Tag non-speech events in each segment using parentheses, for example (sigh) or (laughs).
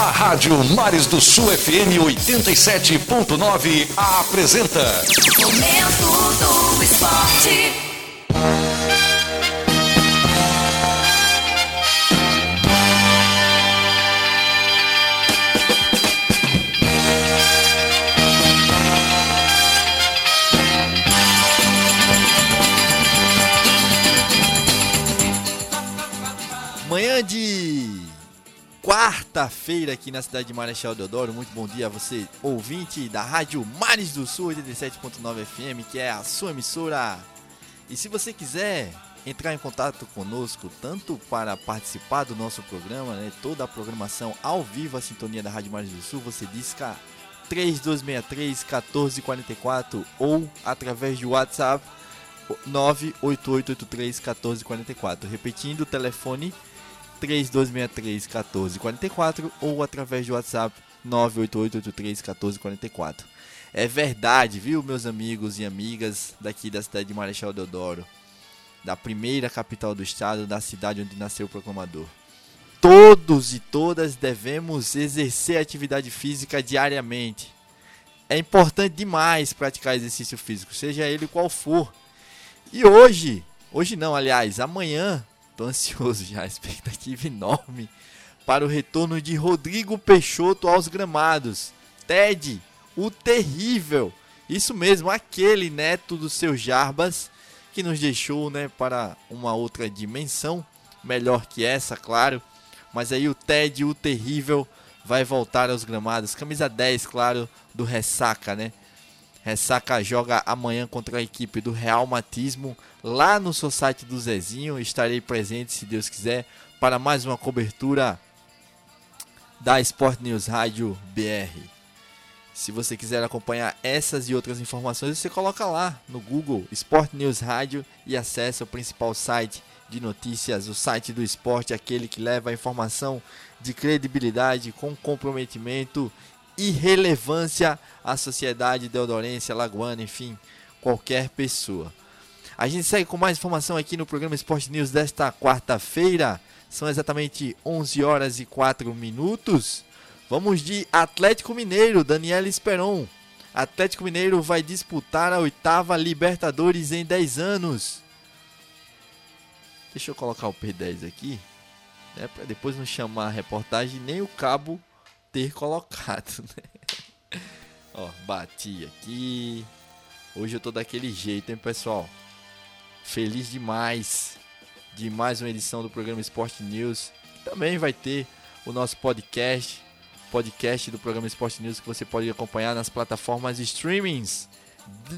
A Rádio Mares do Sul FM 87.9 apresenta. Momento do Esporte. Quarta-feira aqui na cidade de Marechal Deodoro. Muito bom dia a você, ouvinte da Rádio Mares do Sul 87.9 FM, que é a sua emissora. E se você quiser entrar em contato conosco, tanto para participar do nosso programa, né, toda a programação ao vivo, a sintonia da Rádio Mares do Sul, você disca 3263 1444 ou através do WhatsApp 98883 1444. Repetindo o telefone 3263 1444 ou através do WhatsApp 98883 1444. É verdade, viu, meus amigos e amigas daqui da cidade de Marechal Deodoro, da primeira capital do estado, da cidade onde nasceu o proclamador. Todos e todas devemos exercer atividade física diariamente. É importante demais praticar exercício físico, seja ele qual for. E hoje, hoje não, aliás, amanhã Tô ansioso já, (laughs) expectativa enorme para o retorno de Rodrigo Peixoto aos gramados. Ted, o terrível. Isso mesmo, aquele neto do seu Jarbas que nos deixou, né, para uma outra dimensão, melhor que essa, claro. Mas aí o Ted, o terrível, vai voltar aos gramados. Camisa 10, claro, do Ressaca, né? Ressaca joga amanhã contra a equipe do Real Matismo lá no site do Zezinho. Estarei presente, se Deus quiser, para mais uma cobertura da Sport News Rádio BR. Se você quiser acompanhar essas e outras informações, você coloca lá no Google Sport News Rádio e acessa o principal site de notícias, o site do esporte, aquele que leva a informação de credibilidade, com comprometimento e relevância à sociedade deodorense, alagoana, enfim, qualquer pessoa. A gente segue com mais informação aqui no programa Esporte News desta quarta-feira. São exatamente 11 horas e 4 minutos. Vamos de Atlético Mineiro, Daniel Esperon. Atlético Mineiro vai disputar a oitava Libertadores em 10 anos. Deixa eu colocar o P10 aqui, né, para depois não chamar a reportagem nem o cabo ter colocado, (laughs) né? Ó, bati aqui. Hoje eu tô daquele jeito, hein, pessoal? Feliz demais de mais uma edição do programa Esporte News. Também vai ter o nosso podcast, podcast do programa Esporte News que você pode acompanhar nas plataformas streamings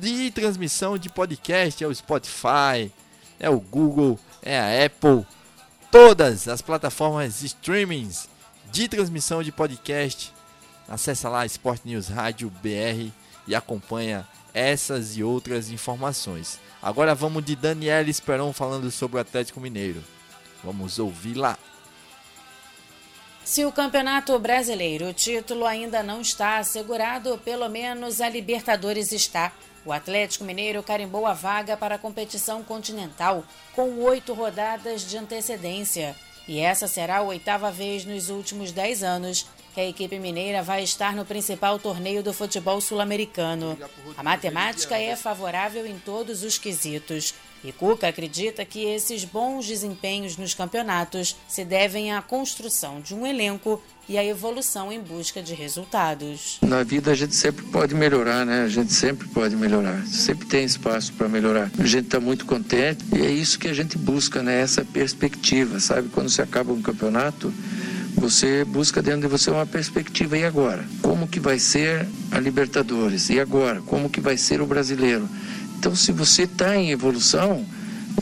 de transmissão de podcast, é o Spotify, é o Google, é a Apple, todas as plataformas streamings de transmissão de podcast. Acesse lá Sport News Rádio BR e acompanha essas e outras informações. Agora vamos de Daniela Esperon falando sobre o Atlético Mineiro. Vamos ouvir lá. Se o Campeonato Brasileiro, o título ainda não está assegurado, pelo menos a Libertadores está. O Atlético Mineiro carimbou a vaga para a competição continental com oito rodadas de antecedência. E essa será a oitava vez nos últimos dez anos que a equipe mineira vai estar no principal torneio do futebol sul-americano. A matemática é favorável em todos os quesitos. E Cuca acredita que esses bons desempenhos nos campeonatos se devem à construção de um elenco e à evolução em busca de resultados. Na vida a gente sempre pode melhorar, né? A gente sempre pode melhorar, sempre tem espaço para melhorar. A gente está muito contente e é isso que a gente busca, né? Essa perspectiva, sabe? Quando se acaba um campeonato, você busca dentro de você uma perspectiva. E agora? Como que vai ser a Libertadores? E agora? Como que vai ser o brasileiro? Então, se você está em evolução,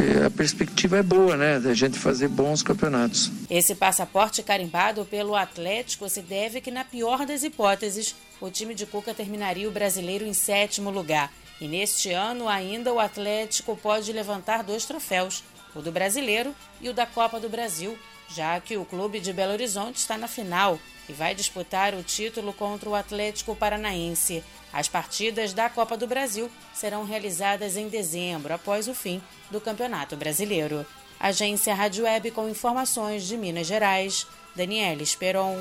é, a perspectiva é boa, né? Da gente fazer bons campeonatos. Esse passaporte carimbado pelo Atlético se deve que, na pior das hipóteses, o time de Cuca terminaria o brasileiro em sétimo lugar. E neste ano, ainda o Atlético pode levantar dois troféus: o do brasileiro e o da Copa do Brasil, já que o clube de Belo Horizonte está na final e vai disputar o título contra o Atlético Paranaense. As partidas da Copa do Brasil serão realizadas em dezembro, após o fim do Campeonato Brasileiro. Agência Rádio Web com informações de Minas Gerais. Daniela Esperon.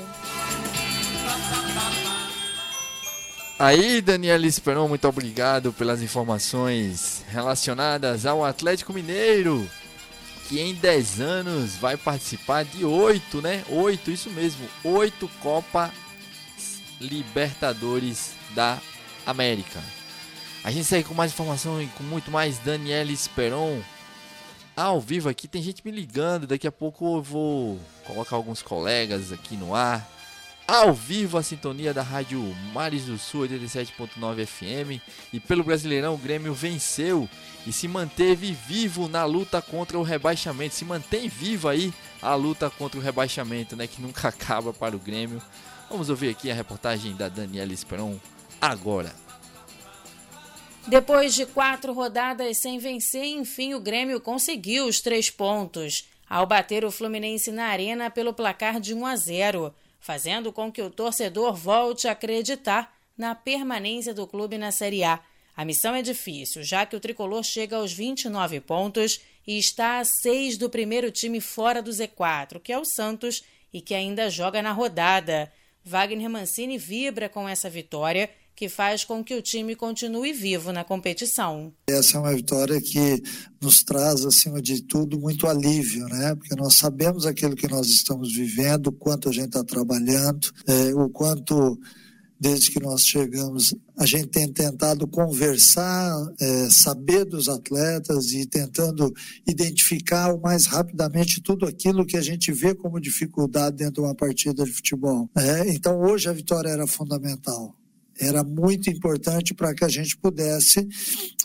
Aí, Daniela Esperon, muito obrigado pelas informações relacionadas ao Atlético Mineiro, que em 10 anos vai participar de 8, né? 8, isso mesmo, 8 Copa Libertadores da América. A gente segue com mais informação e com muito mais Daniela Esperon ao vivo aqui. Tem gente me ligando, daqui a pouco eu vou colocar alguns colegas aqui no ar ao vivo a sintonia da Rádio Mares do Sul 87.9 FM e pelo Brasileirão o Grêmio venceu e se manteve vivo na luta contra o rebaixamento. Se mantém vivo aí a luta contra o rebaixamento, né, que nunca (laughs) acaba para o Grêmio. Vamos ouvir aqui a reportagem da Daniela Esperon agora. Depois de quatro rodadas sem vencer, enfim o Grêmio conseguiu os três pontos ao bater o Fluminense na arena pelo placar de 1 a 0 fazendo com que o torcedor volte a acreditar na permanência do clube na Série A. A missão é difícil, já que o tricolor chega aos 29 pontos e está a 6 do primeiro time fora do Z4, que é o Santos, e que ainda joga na rodada. Wagner Mancini vibra com essa vitória que faz com que o time continue vivo na competição. Essa é uma vitória que nos traz, acima de tudo, muito alívio, né? Porque nós sabemos aquilo que nós estamos vivendo, o quanto a gente está trabalhando, é, o quanto desde que nós chegamos, a gente tem tentado conversar, é, saber dos atletas e tentando identificar o mais rapidamente tudo aquilo que a gente vê como dificuldade dentro de uma partida de futebol. É, então, hoje a vitória era fundamental era muito importante para que a gente pudesse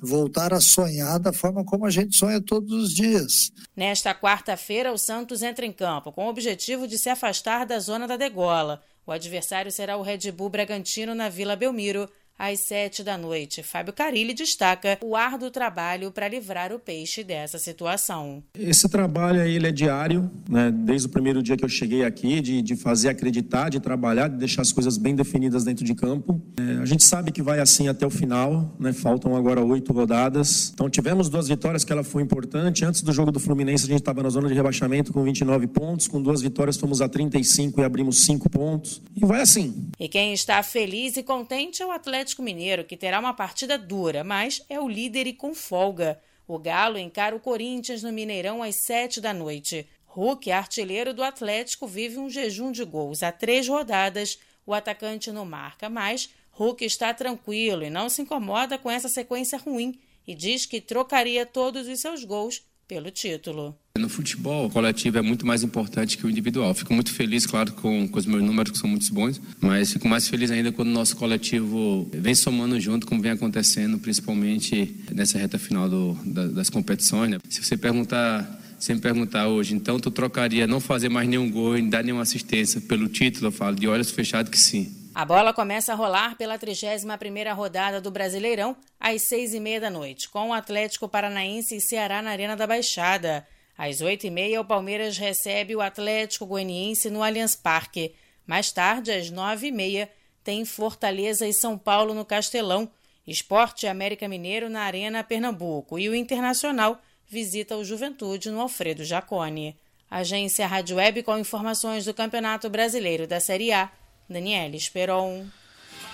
voltar a sonhar da forma como a gente sonha todos os dias. Nesta quarta-feira, o Santos entra em campo com o objetivo de se afastar da zona da degola. O adversário será o Red Bull Bragantino na Vila Belmiro às sete da noite. Fábio Carilli destaca o árduo trabalho para livrar o peixe dessa situação. Esse trabalho ele é diário, né? desde o primeiro dia que eu cheguei aqui, de, de fazer acreditar, de trabalhar, de deixar as coisas bem definidas dentro de campo. É, a gente sabe que vai assim até o final, né? faltam agora oito rodadas. Então tivemos duas vitórias que ela foi importante. Antes do jogo do Fluminense, a gente estava na zona de rebaixamento com 29 pontos. Com duas vitórias, fomos a 35 e abrimos cinco pontos. E vai assim. E quem está feliz e contente é o atleta Atlético Mineiro, que terá uma partida dura, mas é o líder e com folga. O Galo encara o Corinthians no Mineirão às sete da noite. Hulk, artilheiro do Atlético, vive um jejum de gols. Há três rodadas, o atacante não marca, mas Hulk está tranquilo e não se incomoda com essa sequência ruim e diz que trocaria todos os seus gols pelo título. No futebol, o coletivo é muito mais importante que o individual. Fico muito feliz, claro, com, com os meus números, que são muito bons, mas fico mais feliz ainda quando o nosso coletivo vem somando junto, como vem acontecendo, principalmente nessa reta final do, da, das competições. Né? Se você perguntar se me perguntar hoje, então tu trocaria não fazer mais nenhum gol e dar nenhuma assistência pelo título, eu falo de olhos fechados que sim. A bola começa a rolar pela 31ª rodada do Brasileirão às seis e meia da noite, com o Atlético Paranaense e Ceará na Arena da Baixada. Às oito e meia, o Palmeiras recebe o Atlético Goianiense no Allianz Parque. Mais tarde, às nove e meia, tem Fortaleza e São Paulo no Castelão, Esporte América Mineiro na Arena Pernambuco e o Internacional visita o Juventude no Alfredo Jacone. Agência Rádio Web com informações do Campeonato Brasileiro da Série A Daniela Esperon.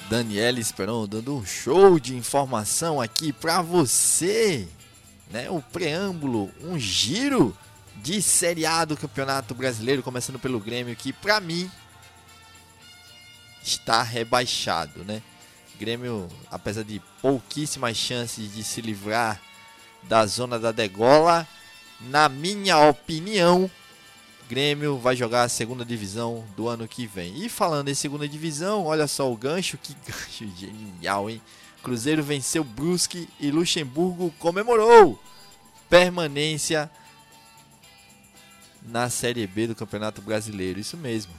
Daniela Esperon dando um show de informação aqui para você, né? O preâmbulo, um giro de Série A do Campeonato Brasileiro, começando pelo Grêmio, que para mim está rebaixado, né? Grêmio, apesar de pouquíssimas chances de se livrar da zona da degola, na minha opinião, Grêmio vai jogar a segunda divisão do ano que vem. E falando em segunda divisão, olha só o gancho, que (laughs) gancho genial, hein? Cruzeiro venceu Brusque e Luxemburgo comemorou permanência na Série B do Campeonato Brasileiro. Isso mesmo.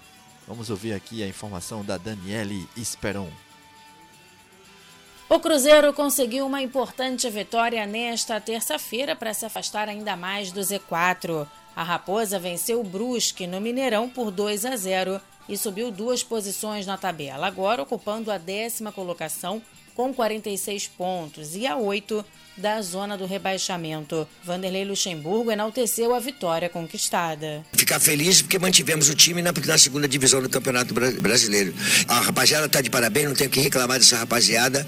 Vamos ouvir aqui a informação da Daniele Esperon. O Cruzeiro conseguiu uma importante vitória nesta terça-feira para se afastar ainda mais do Z4. A Raposa venceu o Brusque no Mineirão por 2 a 0 e subiu duas posições na tabela, agora ocupando a décima colocação com 46 pontos e a 8 da zona do rebaixamento. Vanderlei Luxemburgo enalteceu a vitória conquistada. Ficar feliz porque mantivemos o time na, na segunda divisão do Campeonato Brasileiro. A rapaziada está de parabéns, não tenho que reclamar dessa rapaziada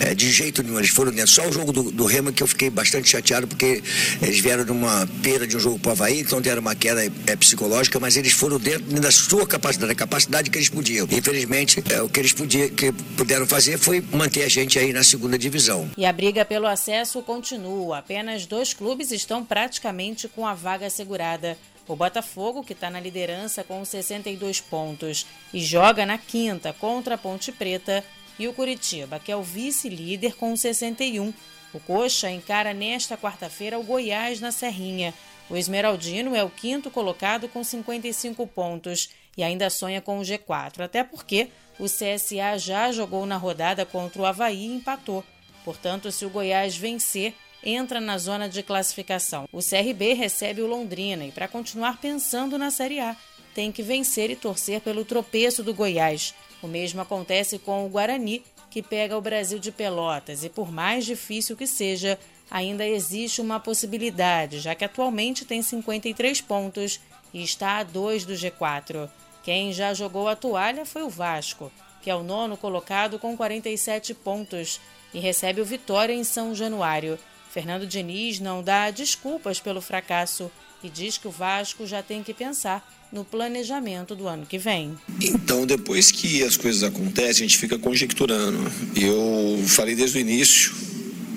é, de jeito nenhum. Eles foram dentro. Só o jogo do, do Rema que eu fiquei bastante chateado porque eles vieram de uma perda de um jogo para o Havaí, então deram uma queda é, psicológica, mas eles foram dentro da sua capacidade, da capacidade que eles podiam. Infelizmente, é, o que eles podiam, que puderam fazer foi manter a gente aí na segunda divisão. E a briga pelo acesso continua. Apenas dois clubes estão praticamente com a vaga assegurada. O Botafogo, que está na liderança com 62 pontos e joga na quinta contra a Ponte Preta, e o Curitiba, que é o vice-líder com 61. O Coxa encara nesta quarta-feira o Goiás na Serrinha. O Esmeraldino é o quinto colocado com 55 pontos e ainda sonha com o G4, até porque o CSA já jogou na rodada contra o Havaí e empatou. Portanto, se o Goiás vencer, entra na zona de classificação. O CRB recebe o Londrina e, para continuar pensando na Série A, tem que vencer e torcer pelo tropeço do Goiás. O mesmo acontece com o Guarani, que pega o Brasil de Pelotas, e por mais difícil que seja, ainda existe uma possibilidade, já que atualmente tem 53 pontos e está a 2 do G4. Quem já jogou a toalha foi o Vasco, que é o nono colocado com 47 pontos e recebe o Vitória em São Januário. Fernando Diniz não dá desculpas pelo fracasso e diz que o Vasco já tem que pensar no planejamento do ano que vem. Então, depois que as coisas acontecem, a gente fica conjecturando. Eu falei desde o início,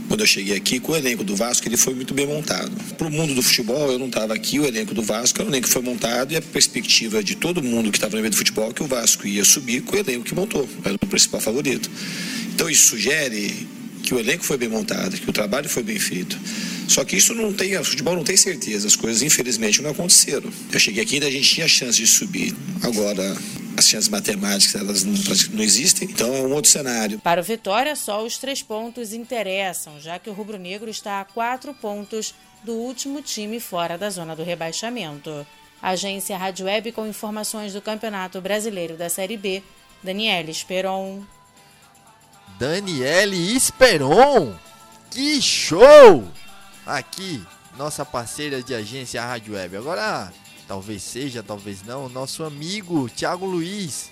quando eu cheguei aqui, que o elenco do Vasco ele foi muito bem montado. Para o mundo do futebol, eu não estava aqui, o elenco do Vasco era um elenco que foi montado e a perspectiva de todo mundo que estava no meio do futebol é que o Vasco ia subir com o elenco que montou, era o principal favorito. Então isso sugere que o elenco foi bem montado, que o trabalho foi bem feito. Só que isso não tem, o futebol não tem certeza, as coisas infelizmente não aconteceram. Eu cheguei aqui e a gente tinha chance de subir. Agora, as chances matemáticas elas não, não, existem, então é um outro cenário. Para o Vitória, só os três pontos interessam, já que o rubro-negro está a quatro pontos do último time fora da zona do rebaixamento. Agência Rádio Web com informações do Campeonato Brasileiro da Série B, Daniela Esperon. Daniele Esperon. Que show! Aqui, nossa parceira de agência Rádio Web. Agora, talvez seja, talvez não, nosso amigo Thiago Luiz.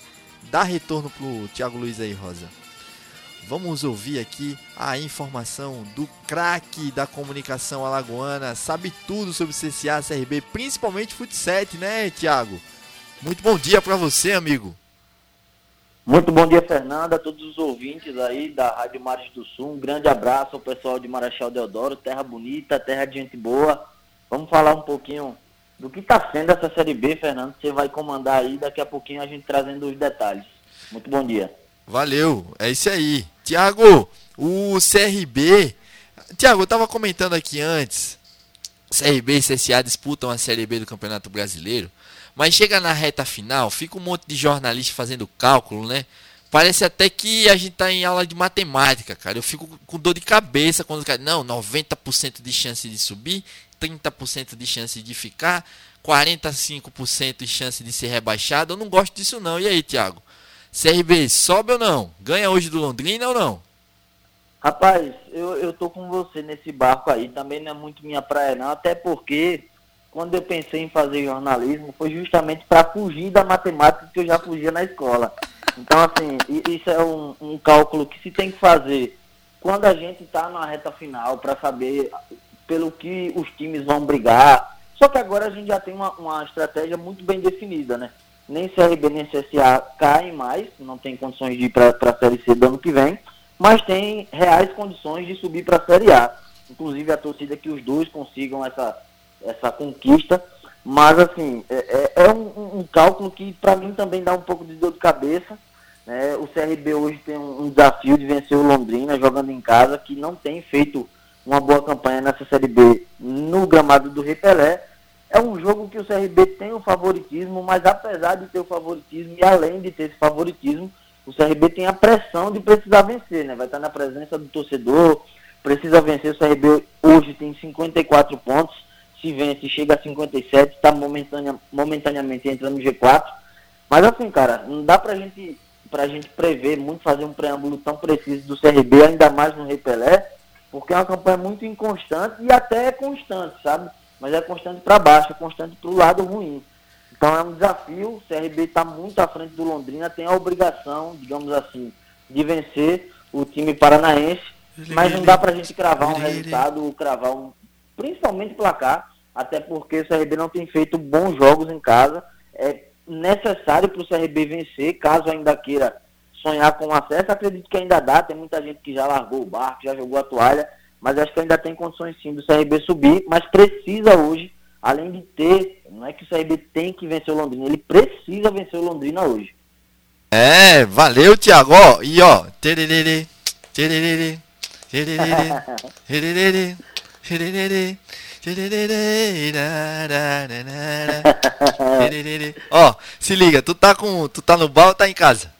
Dá retorno pro Thiago Luiz aí, Rosa. Vamos ouvir aqui a informação do craque da comunicação alagoana. Sabe tudo sobre CCA, CRB, principalmente futsal, né, Thiago? Muito bom dia para você, amigo. Muito bom dia, Fernanda, a todos os ouvintes aí da Rádio Mares do Sul. Um grande abraço ao pessoal de Marechal Deodoro, terra bonita, terra de gente boa. Vamos falar um pouquinho do que está sendo essa Série B, Fernando. Você vai comandar aí, daqui a pouquinho a gente trazendo os detalhes. Muito bom dia. Valeu, é isso aí. Tiago, o CRB. Tiago, eu estava comentando aqui antes. CRB e CSA disputam a Série B do Campeonato Brasileiro. Mas chega na reta final, fica um monte de jornalista fazendo cálculo, né? Parece até que a gente tá em aula de matemática, cara. Eu fico com dor de cabeça quando cara, não, 90% de chance de subir, 30% de chance de ficar, 45% de chance de ser rebaixado. Eu não gosto disso não. E aí, Thiago? CRB sobe ou não? Ganha hoje do Londrina ou não? Rapaz, eu, eu tô com você nesse barco aí. Também não é muito minha praia não, até porque quando eu pensei em fazer jornalismo, foi justamente para fugir da matemática que eu já fugia na escola. Então, assim, isso é um, um cálculo que se tem que fazer quando a gente está na reta final para saber pelo que os times vão brigar. Só que agora a gente já tem uma, uma estratégia muito bem definida, né? Nem CRB nem CSA caem mais, não tem condições de ir para a Série C do ano que vem, mas tem reais condições de subir para a Série A. Inclusive a torcida que os dois consigam essa essa conquista. Mas, assim, é, é, é um, um, cálculo que para mim também dá um pouco de dor de cabeça. Né? O CRB hoje tem um, um, desafio de vencer o Londrina jogando em casa, que não tem feito uma boa campanha nessa Série B no gramado do Repelé. É um jogo que o CRB tem o favoritismo, mas apesar de ter o favoritismo e além de ter esse favoritismo, o CRB tem a pressão de precisar vencer, né? Vai estar na presença do torcedor, precisa vencer. O CRB hoje tem 54 pontos, se vence, chega a 57, está momentânea, momentaneamente entrando no G4. Mas assim, cara, não dá pra gente, pra gente prever muito, fazer um preâmbulo tão preciso do CRB, ainda mais no Repelé, porque é uma campanha muito inconstante e até é constante, sabe? Mas é constante para baixo, é constante para o lado ruim. Então é um desafio, o CRB está muito à frente do Londrina, tem a obrigação, digamos assim, de vencer o time paranaense, mas não dá para a gente cravar um resultado, cravar um, principalmente placar, até porque o CRB não tem feito bons jogos em casa. É necessário para o CRB vencer, caso ainda queira sonhar com acesso. Acredito que ainda dá, tem muita gente que já largou o barco, já jogou a toalha, mas acho que ainda tem condições sim do CRB subir, mas precisa hoje, além de ter, não é que o CRB tem que vencer o Londrina, ele precisa vencer o Londrina hoje. É, valeu, Thiago. Ó, e ó, tererê, tererê, tererê, tererê. (laughs) (laughs) Ó, se liga, tu tá com, tu tá no bar ou tá em casa?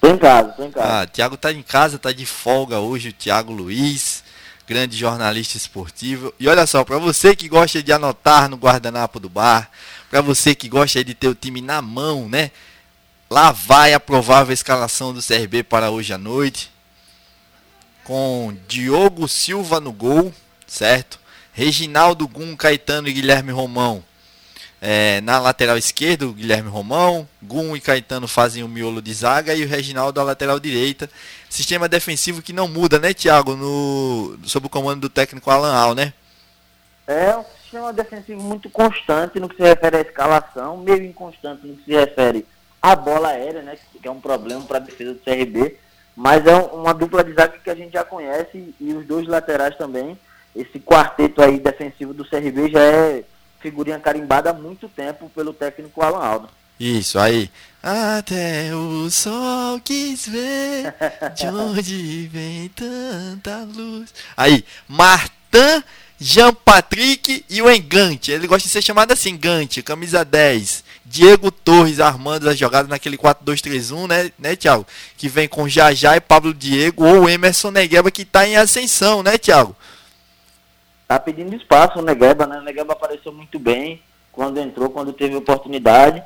Tô em casa, tô em casa. Ah, Thiago tá em casa, tá de folga hoje, o Thiago Luiz, grande jornalista esportivo. E olha só, para você que gosta de anotar no guardanapo do bar, para você que gosta de ter o time na mão, né? Lá vai a provável escalação do CRB para hoje à noite. Com Diogo Silva no gol, certo? Reginaldo Gum, Caetano e Guilherme Romão é, na lateral esquerda, o Guilherme Romão, Gum e Caetano fazem o miolo de zaga e o Reginaldo a lateral direita. Sistema defensivo que não muda, né, Thiago, no, sob o comando do técnico Alan Al, né? É um sistema defensivo muito constante no que se refere à escalação, meio inconstante no que se refere à bola aérea, né, que é um problema para a defesa do CRB, mas é uma dupla de zaga que a gente já conhece e os dois laterais também. Esse quarteto aí defensivo do CRB já é figurinha carimbada há muito tempo pelo técnico Alan Aldo. Isso, aí. Até o sol quis ver (laughs) de onde vem tanta luz. Aí, Martin, Jean Patrick e o Engante. Ele gosta de ser chamado assim, Gante, camisa 10. Diego Torres armando as jogadas naquele 4-2-3-1, né, né, Thiago? Que vem com Jajá e Pablo Diego ou Emerson Negueba que está em ascensão, né, Thiago? Tá pedindo espaço o Negueba, né? O Negueba apareceu muito bem quando entrou, quando teve oportunidade.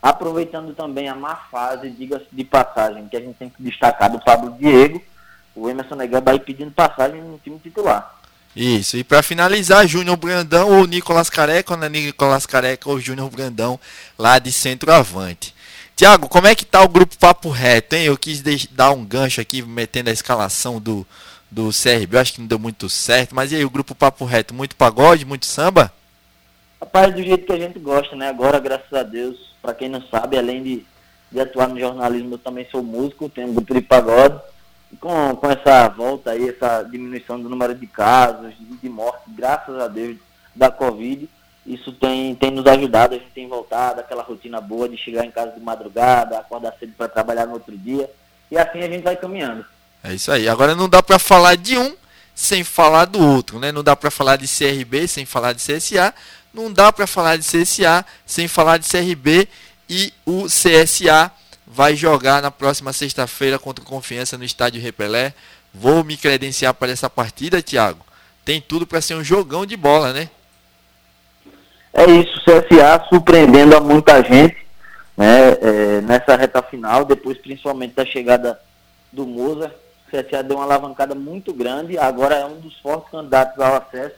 Aproveitando também a má fase, diga-se de passagem, que a gente tem que destacar do Pablo Diego, o Emerson Negueba aí pedindo passagem no time titular. Isso, e para finalizar, Júnior Brandão ou Nicolas Careca, ou né, Nicolas Careca ou Júnior Brandão, lá de centroavante. Tiago, como é que tá o grupo Papo Reto, hein? Eu quis dar um gancho aqui, metendo a escalação do, do CRB, eu acho que não deu muito certo, mas e aí, o grupo Papo Reto, muito pagode, muito samba? Rapaz, do jeito que a gente gosta, né? Agora, graças a Deus, para quem não sabe, além de, de atuar no jornalismo, eu também sou músico, tenho um grupo de pagode. E com, com essa volta aí, essa diminuição do número de casos, de, de morte, graças a Deus, da Covid, isso tem, tem nos ajudado, a gente tem voltado aquela rotina boa de chegar em casa de madrugada, acordar cedo para trabalhar no outro dia, e assim a gente vai caminhando. É isso aí. Agora não dá para falar de um sem falar do outro, né? Não dá para falar de CRB sem falar de CSA, não dá para falar de CSA sem falar de CRB e o CSA vai jogar na próxima sexta-feira contra o Confiança no estádio Repelé. Vou me credenciar para essa partida, Thiago. Tem tudo para ser um jogão de bola, né? É isso, CSA surpreendendo a muita gente né, é, nessa reta final, depois principalmente da chegada do Moza, CSA deu uma alavancada muito grande, agora é um dos fortes candidatos ao acesso.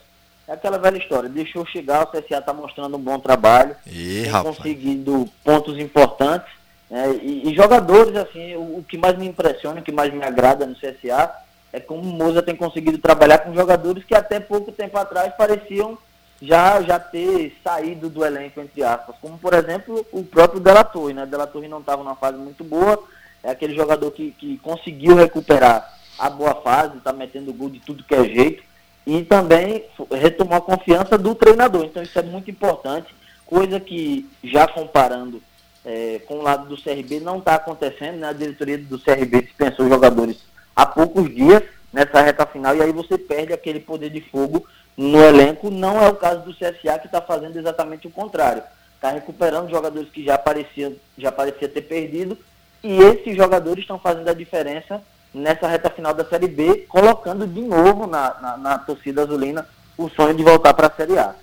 É aquela velha história, deixou chegar, o CSA está mostrando um bom trabalho, Ih, tem rapaz. conseguindo pontos importantes. né, e, e jogadores, assim, o, o que mais me impressiona, o que mais me agrada no CSA é como o Moza tem conseguido trabalhar com jogadores que até pouco tempo atrás pareciam já, já ter saído do elenco, entre aspas. Como, por exemplo, o próprio Dela Torre. Né? Dela Torre não estava numa fase muito boa, é aquele jogador que, que conseguiu recuperar a boa fase, está metendo gol de tudo que é jeito, e também retomou a confiança do treinador. Então isso é muito importante, coisa que já comparando é, com o lado do CRB não está acontecendo, né? A diretoria do CRB dispensou jogadores há poucos dias nessa reta final, e aí você perde aquele poder de fogo no elenco. Não é o caso do CSA que está fazendo exatamente o contrário. Está recuperando jogadores que já pareciam já parecia ter perdido e esses jogadores estão fazendo a diferença nessa reta final da Série B, colocando de novo na, na, na torcida azulina o sonho de voltar para a Série A.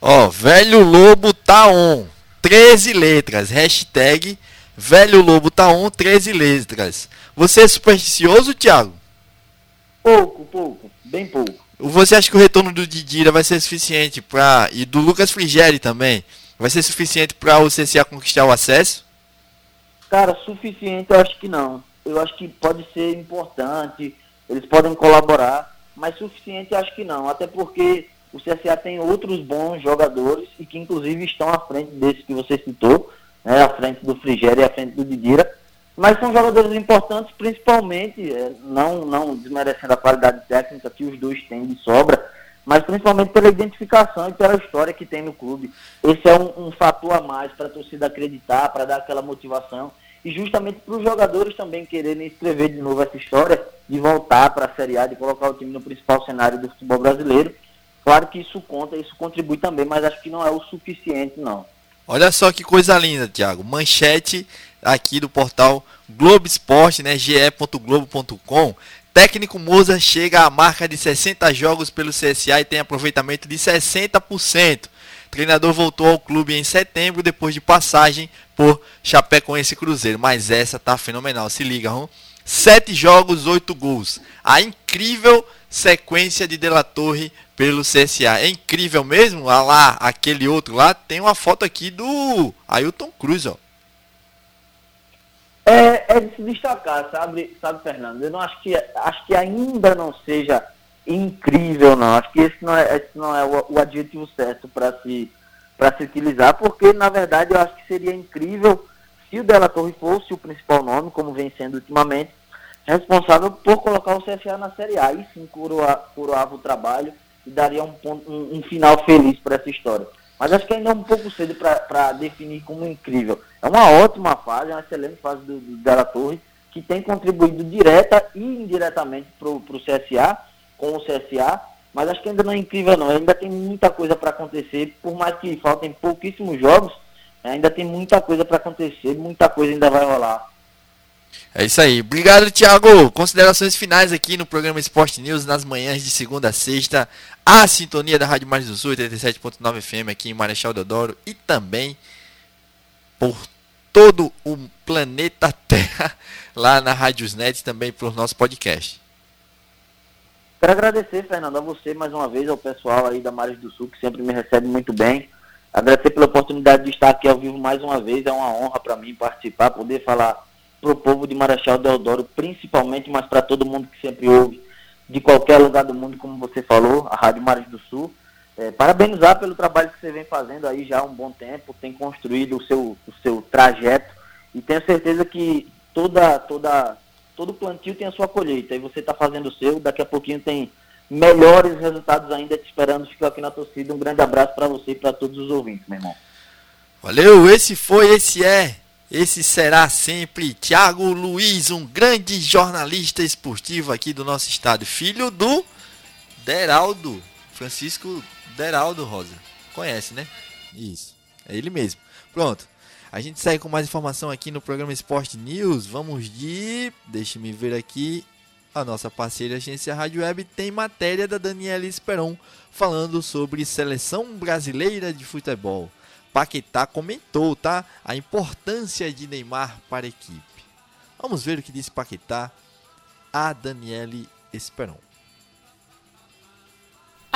Ó, velho lobo tá on. 13 letras. Hashtag velho lobo tá on, 13 letras. Você é supersticioso, Thiago? Pouco, pouco. bem pouco. Você acha que o retorno do Didira vai ser suficiente para e do Lucas Frigeri também vai ser suficiente para o CCA conquistar o acesso? Cara, suficiente eu acho que não. Eu acho que pode ser importante, eles podem colaborar, mas suficiente eu acho que não. Até porque o CSA tem outros bons jogadores e que inclusive estão à frente desse que você citou, né, à frente do Frigério e à frente do Didira. Mas são jogadores importantes, principalmente, é, não, não desmerecendo a qualidade técnica que os dois têm de sobra, mas principalmente pela identificação e pela história que tem no clube. Esse é um, um fator a mais para a torcida acreditar, para dar aquela motivação e justamente para os jogadores também quererem escrever de novo essa história de voltar para a Série A, de colocar o time no principal cenário do futebol brasileiro. Claro que isso conta, isso contribui também, mas acho que não é o suficiente, não. Olha só que coisa linda, Thiago. Manchete aqui do portal Globo Esporte, né, ge.globo.com. Técnico Moza chega à marca de 60 jogos pelo CSA e tem aproveitamento de 60% treinador voltou ao clube em setembro depois de passagem por Chapecoense Cruzeiro. Mas essa tá fenomenal. Se liga, hum? Sete jogos, oito gols. A incrível sequência de De La Torre pelo CSA. É incrível mesmo? Ah lá, aquele outro lá. Tem uma foto aqui do Ailton Cruz, ó. É, é de se destacar, sabe, sabe, Fernando? Eu não acho que acho que ainda não seja incrível, não. Acho que esse não é, esse não é o, o adjetivo certo para se, se utilizar, porque na verdade eu acho que seria incrível se o Della Torre fosse o principal nome, como vem sendo ultimamente, responsável por colocar o CSA na Série A. E sim coroa, coroava o trabalho e daria um, ponto, um, um final feliz para essa história. Mas acho que ainda é um pouco cedo para definir como incrível. É uma ótima fase, é uma excelente fase do, do Torre, que tem contribuído direta e indiretamente para o CSA com o CSA, mas acho que ainda não é incrível não, ainda tem muita coisa para acontecer, por mais que faltem pouquíssimos jogos, ainda tem muita coisa para acontecer, muita coisa ainda vai rolar. É isso aí. Obrigado, Thiago. Considerações finais aqui no programa Esporte News nas manhãs de segunda a sexta. A sintonia da Rádio Mares do Sul, 87.9 FM aqui em Marechal Deodoro e também por todo o planeta Terra (laughs) lá na Rádios Net também por nosso podcast. Quero agradecer, Fernando, a você mais uma vez, ao pessoal aí da Mares do Sul, que sempre me recebe muito bem. Agradecer pela oportunidade de estar aqui ao vivo mais uma vez. É uma honra para mim participar, poder falar para o povo de Marechal Deodoro, principalmente, mas para todo mundo que sempre ouve, de qualquer lugar do mundo, como você falou, a Rádio Mares do Sul. É, parabenizar pelo trabalho que você vem fazendo aí já há um bom tempo, tem construído o seu, o seu trajeto e tenho certeza que toda, toda todo plantio tem a sua colheita, e você está fazendo o seu, daqui a pouquinho tem melhores resultados ainda te esperando, fico aqui na torcida, um grande abraço para você e para todos os ouvintes, meu irmão. Valeu, esse foi, esse é, esse será sempre Thiago Luiz, um grande jornalista esportivo aqui do nosso estado, filho do Deraldo, Francisco Deraldo Rosa, conhece, né? Isso, é ele mesmo. Pronto. A gente segue com mais informação aqui no programa Esporte News. Vamos de. Deixe-me ver aqui. A nossa parceira Agência Rádio Web tem matéria da Daniela Esperon falando sobre seleção brasileira de futebol. Paquetá comentou, tá? A importância de Neymar para a equipe. Vamos ver o que disse Paquetá a Daniele Esperon.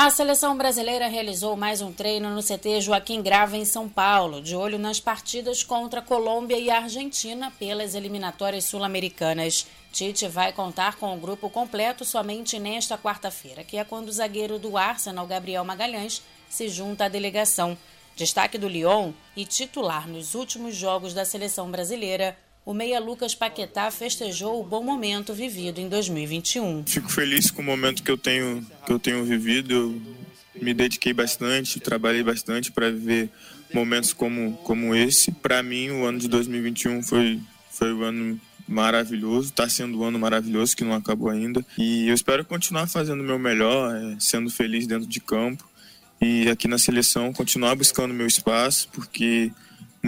A seleção brasileira realizou mais um treino no CT Joaquim Grava em São Paulo, de olho nas partidas contra Colômbia e Argentina pelas eliminatórias sul-americanas. Tite vai contar com o grupo completo somente nesta quarta-feira, que é quando o zagueiro do Arsenal, Gabriel Magalhães, se junta à delegação. Destaque do Lyon e titular nos últimos jogos da seleção brasileira, o meia Lucas Paquetá festejou o bom momento vivido em 2021. Fico feliz com o momento que eu tenho, que eu tenho vivido. Eu me dediquei bastante, trabalhei bastante para viver momentos como, como esse. Para mim, o ano de 2021 foi, foi um ano maravilhoso, está sendo um ano maravilhoso que não acabou ainda. E eu espero continuar fazendo o meu melhor, é, sendo feliz dentro de campo e aqui na seleção continuar buscando meu espaço, porque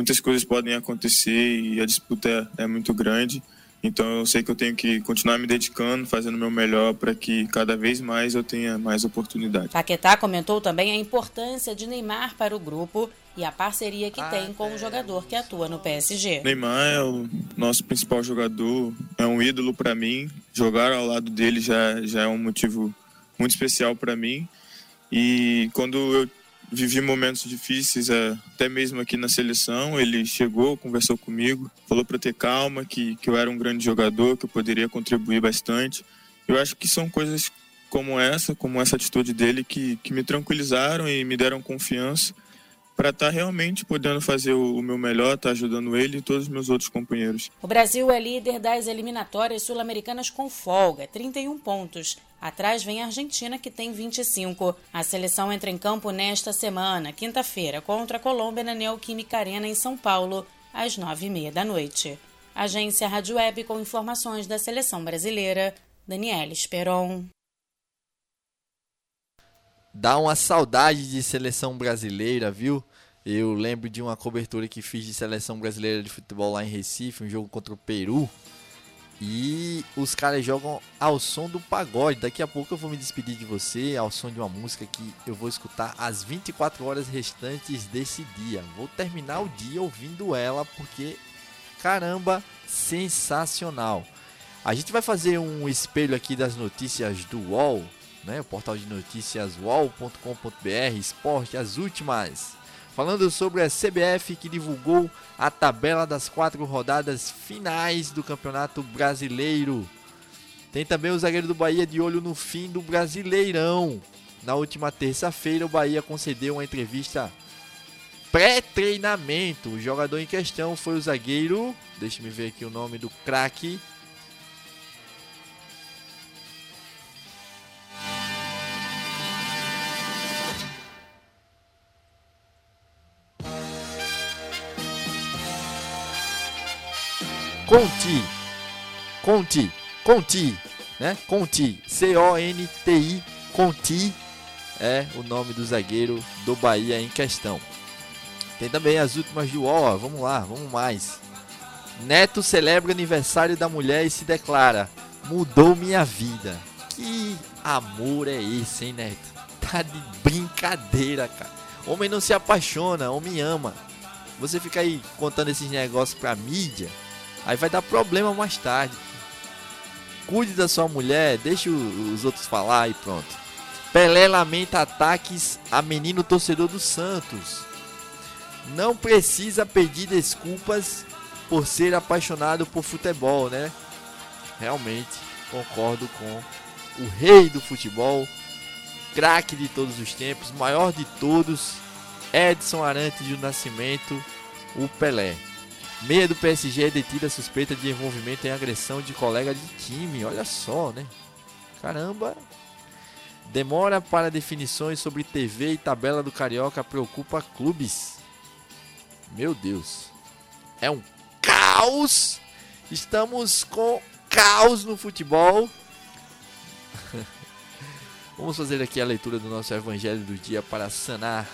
muitas coisas podem acontecer e a disputa é, é muito grande. Então eu sei que eu tenho que continuar me dedicando, fazendo o meu melhor para que cada vez mais eu tenha mais oportunidade. Paquetá comentou também a importância de Neymar para o grupo e a parceria que ah, tem com o jogador que atua no PSG. Neymar é o nosso principal jogador, é um ídolo para mim. Jogar ao lado dele já, já é um motivo muito especial para mim. E quando eu vivi momentos difíceis, é, até mesmo aqui na seleção, ele chegou, conversou comigo, falou para ter calma, que, que eu era um grande jogador, que eu poderia contribuir bastante. Eu acho que são coisas como essa, como essa atitude dele, que, que me tranquilizaram e me deram confiança para estar tá realmente podendo fazer o, meu melhor, estar tá ajudando ele e todos os meus outros companheiros. O Brasil é líder das eliminatórias sul-americanas com folga, 31 pontos. Atrás vem a Argentina, que tem 25. A seleção entra em campo nesta semana, quinta-feira, contra a Colômbia na Neoquímica Arena, em São Paulo, às nove e meia da noite. Agência Rádio Web com informações da seleção brasileira, Daniela Esperon. Dá uma saudade de seleção brasileira, viu? Eu lembro de uma cobertura que fiz de seleção brasileira de futebol lá em Recife, um jogo contra o Peru. E os caras jogam ao som do pagode. Daqui a pouco eu vou me despedir de você ao som de uma música que eu vou escutar as 24 horas restantes desse dia. Vou terminar o dia ouvindo ela porque caramba, sensacional. A gente vai fazer um espelho aqui das notícias do UOL, né? O portal de notícias uol.com.br, esporte, as últimas falando sobre a CBF que divulgou a tabela das quatro rodadas finais do Campeonato Brasileiro. Tem também o zagueiro do Bahia de olho no fim do Brasileirão. Na última terça-feira, o Bahia concedeu uma entrevista pré-treinamento. O jogador em questão foi o zagueiro, deixa me ver aqui o nome do craque, Conti. Conti. Né? Conti. C-O-N-T-I. Conti é o nome do zagueiro do Bahia em questão. Tem também as últimas do UOL. Vamos lá, vamos mais. Neto celebra aniversário da mulher e se declara: Mudou minha vida. Que amor é esse, hein, Neto? (laughs) Tá de brincadeira, cara. Homem não se apaixona, homem ama. Você fica aí contando esses negócios pra mídia Aí vai dar problema mais tarde. Cuide da sua mulher, deixe os outros falar e pronto. Pelé lamenta ataques a menino torcedor do Santos. Não precisa pedir desculpas por ser apaixonado por futebol, né? Realmente concordo com o rei do futebol, craque de todos os tempos, maior de todos, Edson Arantes do Nascimento, o Pelé. Meia do PSG é detida suspeita de envolvimento em agressão de colega de time. Olha só, né? Caramba. Demora para definições sobre TV e tabela do Carioca preocupa clubes. Meu Deus. É um caos. Estamos com caos no futebol. (laughs) Vamos fazer aqui a leitura do nosso evangelho do dia para sanar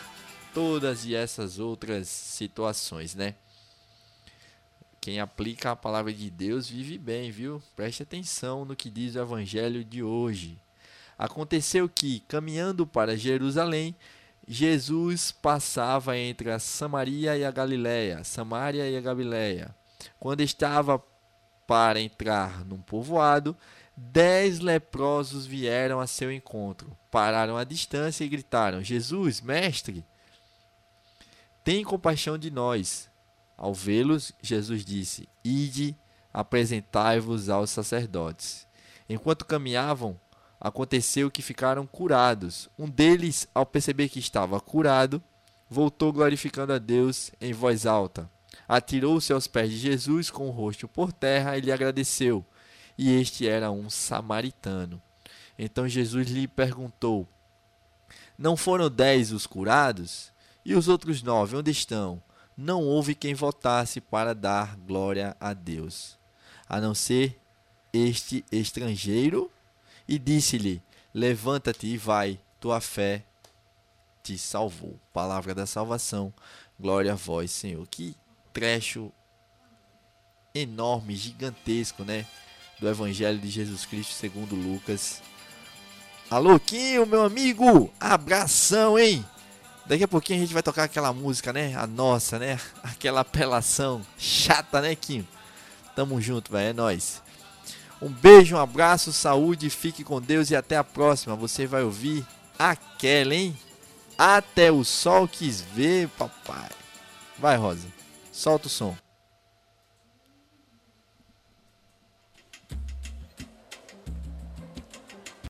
todas e essas outras situações, né? Quem aplica a palavra de Deus vive bem, viu? Preste atenção no que diz o evangelho de hoje. Aconteceu que, caminhando para Jerusalém, Jesus passava entre a Samaria e a Galiléia, Samaria e a Galiléia. Quando estava para entrar num povoado, dez leprosos vieram a seu encontro, pararam à distância e gritaram: Jesus, mestre, tem compaixão de nós. Ao vê-los, Jesus disse: Ide, apresentai-vos aos sacerdotes. Enquanto caminhavam, aconteceu que ficaram curados. Um deles, ao perceber que estava curado, voltou glorificando a Deus em voz alta. Atirou-se aos pés de Jesus com o rosto por terra e lhe agradeceu. E este era um samaritano. Então Jesus lhe perguntou: Não foram dez os curados? E os outros nove, onde estão? Não houve quem votasse para dar glória a Deus, a não ser este estrangeiro, e disse-lhe: Levanta-te e vai, tua fé te salvou. Palavra da salvação, glória a vós, Senhor. Que trecho enorme, gigantesco, né? Do Evangelho de Jesus Cristo segundo Lucas. Alô, Quinho, meu amigo! Abração, hein? Daqui a pouquinho a gente vai tocar aquela música, né? A nossa, né? Aquela apelação chata, né, Kim? Tamo junto, velho. É nóis. Um beijo, um abraço, saúde, fique com Deus e até a próxima. Você vai ouvir aquela, hein? Até o sol quis ver, papai. Vai, Rosa. Solta o som.